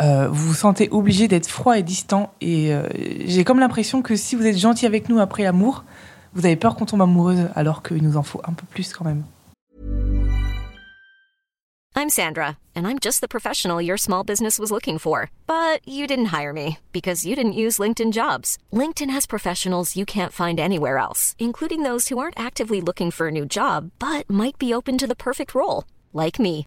euh, vous vous sentez obligé d'être froid et distant Et euh, j'ai comme l'impression que si vous êtes gentil avec nous après l'amour, vous avez peur qu'on tombe amoureuse, alors qu'il nous en faut un peu plus quand même. I'm Sandra, and I'm just the professional your small business was looking for. But you didn't hire me because you didn't use LinkedIn jobs. LinkedIn has professionals you can't find anywhere else, including those who aren't actively looking for a new job but might be open to the perfect role, like me.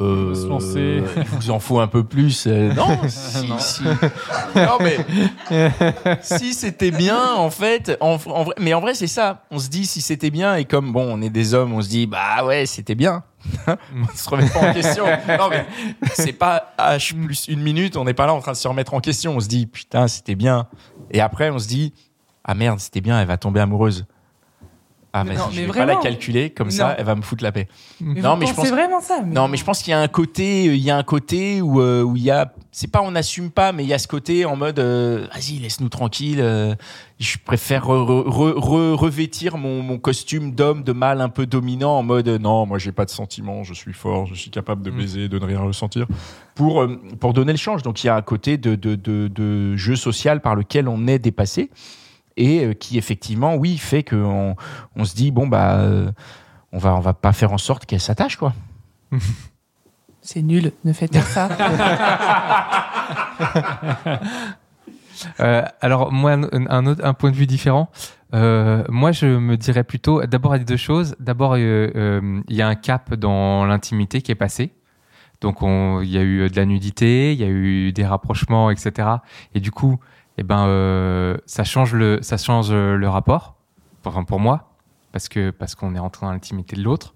Euh, se lancer. il vous en faut un peu plus. euh, non, si, si. Non, mais si c'était bien, en fait, en, en vrai, mais en vrai, c'est ça. On se dit si c'était bien, et comme bon, on est des hommes, on se dit bah ouais, c'était bien. on se remet pas en question. Non, mais c'est pas H plus une minute, on n'est pas là en train de se remettre en question. On se dit putain, c'était bien. Et après, on se dit ah merde, c'était bien, elle va tomber amoureuse. Ah, Mais vas-y, non, je mais vais pas la vraiment. calculer, comme ça, elle va me foutre la paix. Mais Non, mais je pense- vraiment ça Non, mais je pense qu'il y a un côté, il y a un côté où euh, où il y a, c'est pas on n'assume pas, mais il y a ce côté en mode, euh, vas-y, laisse-nous tranquille. euh, je préfère re- re- re- revêtir mon, mon costume d'homme, de mâle un peu dominant, en mode, euh, non, moi j'ai pas de sentiments, je suis fort, je suis capable de baiser, de ne rien ressentir, pour euh, pour donner le change. Donc il y a un côté de de, de, de jeu social par lequel on est dépassé et euh, qui effectivement, oui, fait qu'on on se dit bon bah, euh, on va on va pas faire en sorte qu'elle s'attache quoi. C'est nul, ne faites pas ça. Euh, alors moi, un, un autre, un point de vue différent. Euh, moi, je me dirais plutôt, d'abord, il y a deux choses. D'abord, euh, euh, il y a un cap dans l'intimité qui est passé. Donc, on- il y a eu de la nudité, il y a eu des rapprochements, etc. Et du coup, eh ben, euh, ça change le, ça change le rapport. Enfin, pour moi, parce que parce qu'on est rentré dans l'intimité de l'autre.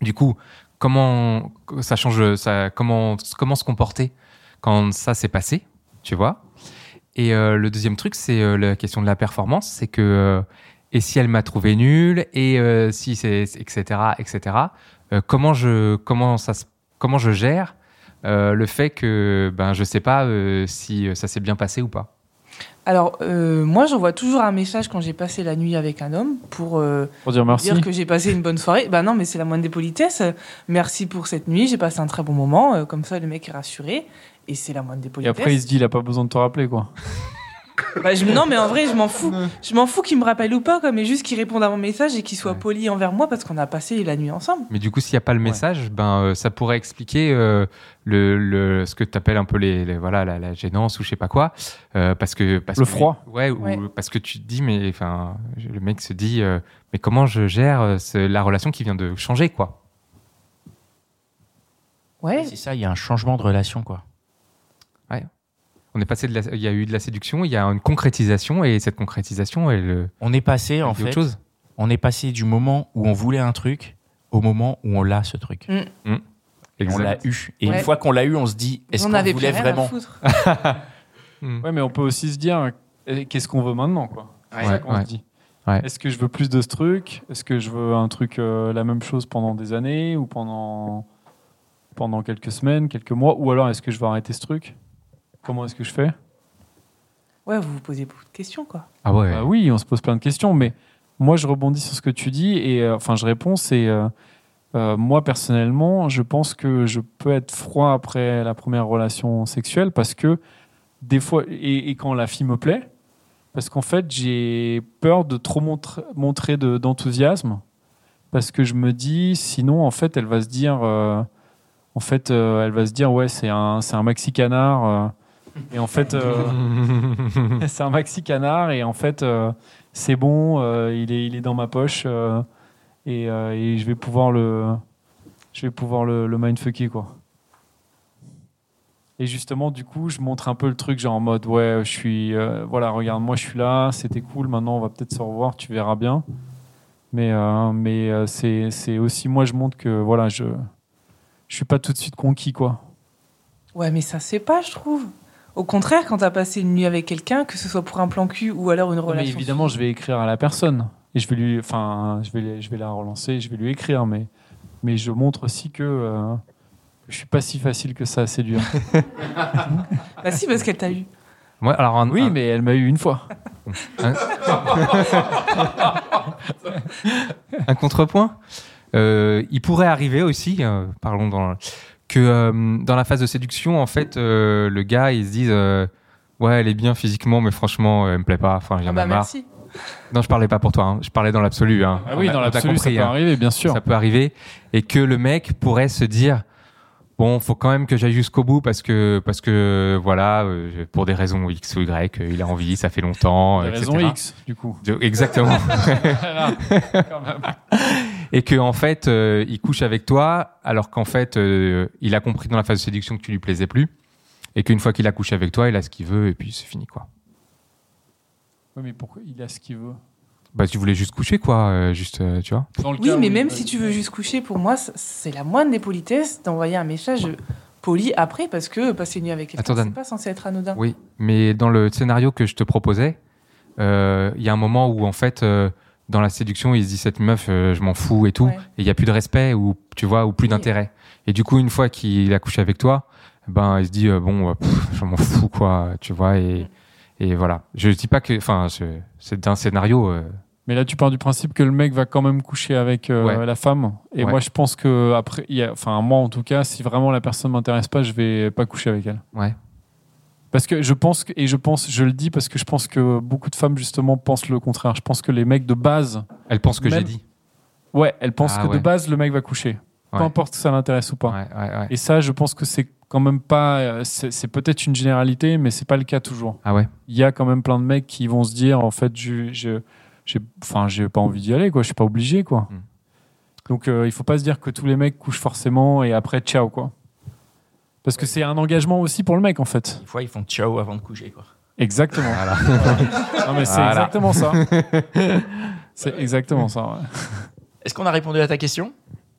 Du coup, comment ça change, ça, comment comment se comporter quand ça s'est passé, tu vois? Et euh, le deuxième truc, c'est euh, la question de la performance. C'est que, euh, et si elle m'a trouvé nul, et euh, si c'est, etc., etc., euh, comment, je, comment, ça, comment je gère euh, le fait que ben, je sais pas euh, si ça s'est bien passé ou pas Alors, euh, moi, j'envoie toujours un message quand j'ai passé la nuit avec un homme pour euh, Pour dire merci. dire que j'ai passé une bonne soirée. Bah non, mais c'est la moindre des politesses. Merci pour cette nuit, j'ai passé un très bon moment. Euh, Comme ça, le mec est rassuré. Et c'est la moindre des Et politesses. après, il se dit, il a pas besoin de te rappeler, quoi. Bah, je- non, mais en vrai, je m'en fous. Je m'en fous qu'il me rappelle ou pas, quoi, mais juste qu'il réponde à mon message et qu'il soit Ouais. poli envers moi parce qu'on a passé la nuit ensemble. Mais du coup, s'il n'y a pas le message, ben, euh, ça pourrait expliquer euh, le, le, ce que tu appelles un peu les, les- voilà, la, la gênance ou je sais pas quoi. euh, parce que, parce Le que- froid. Ouais, ou Ouais. parce que tu te dis, mais enfin, le mec se dit, euh, mais comment je gère euh, la relation qui vient de changer, quoi? Ouais. C'est ça, il y a un changement de relation, quoi. On est passé de la- il y a eu de la séduction, il y a une concrétisation et cette concrétisation, elle, euh, On est passé, en autre fait, chose. on est passé du moment où on voulait un truc au moment où on l'a, ce truc. Mm. Et on l'a eu. Et Ouais. une fois qu'on l'a eu, on se dit, est-ce On qu'on avait voulait vraiment foutre. Mm. Ouais, mais on peut aussi se dire, eh, qu'est-ce qu'on veut maintenant, quoi? C'est Ouais, ça qu'on ouais. se dit. Ouais. Est-ce que je veux plus de ce truc? Est-ce que je veux un truc, euh, la même chose pendant des années ou pendant, pendant quelques semaines, quelques mois Ou alors, est-ce que je veux arrêter ce truc? Comment est-ce que je fais? Ouais, vous vous posez beaucoup de questions, quoi. Ah ouais. Bah oui, on se pose plein de questions, mais moi je rebondis sur ce que tu dis et euh, enfin je réponds. C'est euh, euh, moi personnellement, je pense que je peux être froid après la première relation sexuelle parce que des fois et, et quand la fille me plaît, parce qu'en fait j'ai peur de trop montre- montrer de- d'enthousiasme parce que je me dis sinon en fait elle va se dire euh, en fait euh, elle va se dire ouais c'est un c'est un maxi canard euh, et en fait euh, c'est un maxi canard et en fait euh, c'est bon euh, il est il est dans ma poche euh, et, euh, et je vais pouvoir le je vais pouvoir le, le mindfucker quoi Et justement, du coup, je montre un peu le truc, genre en mode, ouais, je suis, euh, voilà, regarde, moi, je suis là, c'était cool, maintenant, on va peut-être se revoir, tu verras bien. Mais, euh, mais euh, c'est, c'est aussi, moi, je montre que, voilà, je, je suis pas tout de suite conquis, quoi. Ouais, mais ça c'est pas, je trouve. Au contraire, quand t'as passé une nuit avec quelqu'un, que ce soit pour un plan cul ou alors une Mais relation. évidemment, je vais écrire à la personne et je vais lui, enfin, je vais, je vais la relancer, je vais lui écrire, mais, mais je montre aussi que euh, je suis pas si facile que ça à séduire. Bah si, parce qu'elle t'a eu. Moi, alors un- oui, un- mais elle m'a eu une fois. un contrepoint. Euh, il pourrait arriver aussi, euh, parlons dans que euh, dans la phase de séduction, en fait, euh, le gars, il se dise, euh, ouais, elle est bien physiquement, mais franchement, elle me plaît pas. Enfin, j'en Ah ai bah marre. merci. Non, je parlais pas pour toi. hein. Je parlais dans l'absolu. hein. Ah oui, On dans l'absolu, ça peut hein. arriver, bien sûr. Ça peut arriver, et que le mec pourrait se dire. Bon, faut quand même que j'aille jusqu'au bout parce que parce que voilà, pour des raisons X ou Y, il a envie, ça fait longtemps, Des raisons. X, du coup. Exactement. Voilà, quand même. et que en fait euh, il couche avec toi alors qu'en fait euh, il a compris dans la phase de séduction que tu lui plaisais plus. Et qu'une fois qu'il a couché avec toi il a ce qu'il veut et puis c'est fini quoi. Oui, mais pourquoi il a ce qu'il veut? Bah tu voulais juste coucher quoi euh, juste euh, tu vois. Dans le Oui, cas mais même si tu veux juste coucher, pour moi, c'est la moindre des politesses d'envoyer un message poli après, parce que passer une nuit avec quelqu'un, c'est pas censé être anodin. oui mais dans le scénario que je te proposais euh, il y a un moment où en fait euh, dans la séduction il se dit cette meuf euh, je m'en fous et tout Ouais. et il y a plus de respect ou tu vois ou plus Oui. d'intérêt et du coup une fois qu'il a couché avec toi ben il se dit euh, bon euh, pff, je m'en fous quoi tu vois et et voilà je dis pas que enfin c'est un scénario euh, Mais là, tu pars du principe que le mec va quand même coucher avec euh, Ouais. la femme. Et Ouais. moi, je pense que après, enfin moi en tout cas, si vraiment la personne m'intéresse pas, je vais pas coucher avec elle. ouais Parce que je pense et je pense, je le dis parce que je pense que beaucoup de femmes justement pensent le contraire. Je pense que les mecs de base, Elle pense que j'ai dit. ouais, elles pensent Ah que ouais. de base le mec va coucher, peu importe que ça l'intéresse ou pas. Ouais. Et ça, je pense que c'est quand même pas, euh, c'est peut-être une généralité, mais c'est pas le cas toujours. Ah ouais. Il y a quand même plein de mecs qui vont se dire, en fait, je, je, j'ai, enfin, j'ai pas envie d'y aller, quoi. Je suis pas obligé, quoi. Mm. Donc, euh, il faut pas se dire que tous les mecs couchent forcément et après, ciao, quoi. Parce que c'est un engagement aussi pour le mec, en fait. Des fois, ils font ciao avant de coucher. Quoi. Exactement. Voilà. Non, mais c'est Voilà. exactement ça. c'est exactement ça. ouais. Est-ce qu'on a répondu à ta question?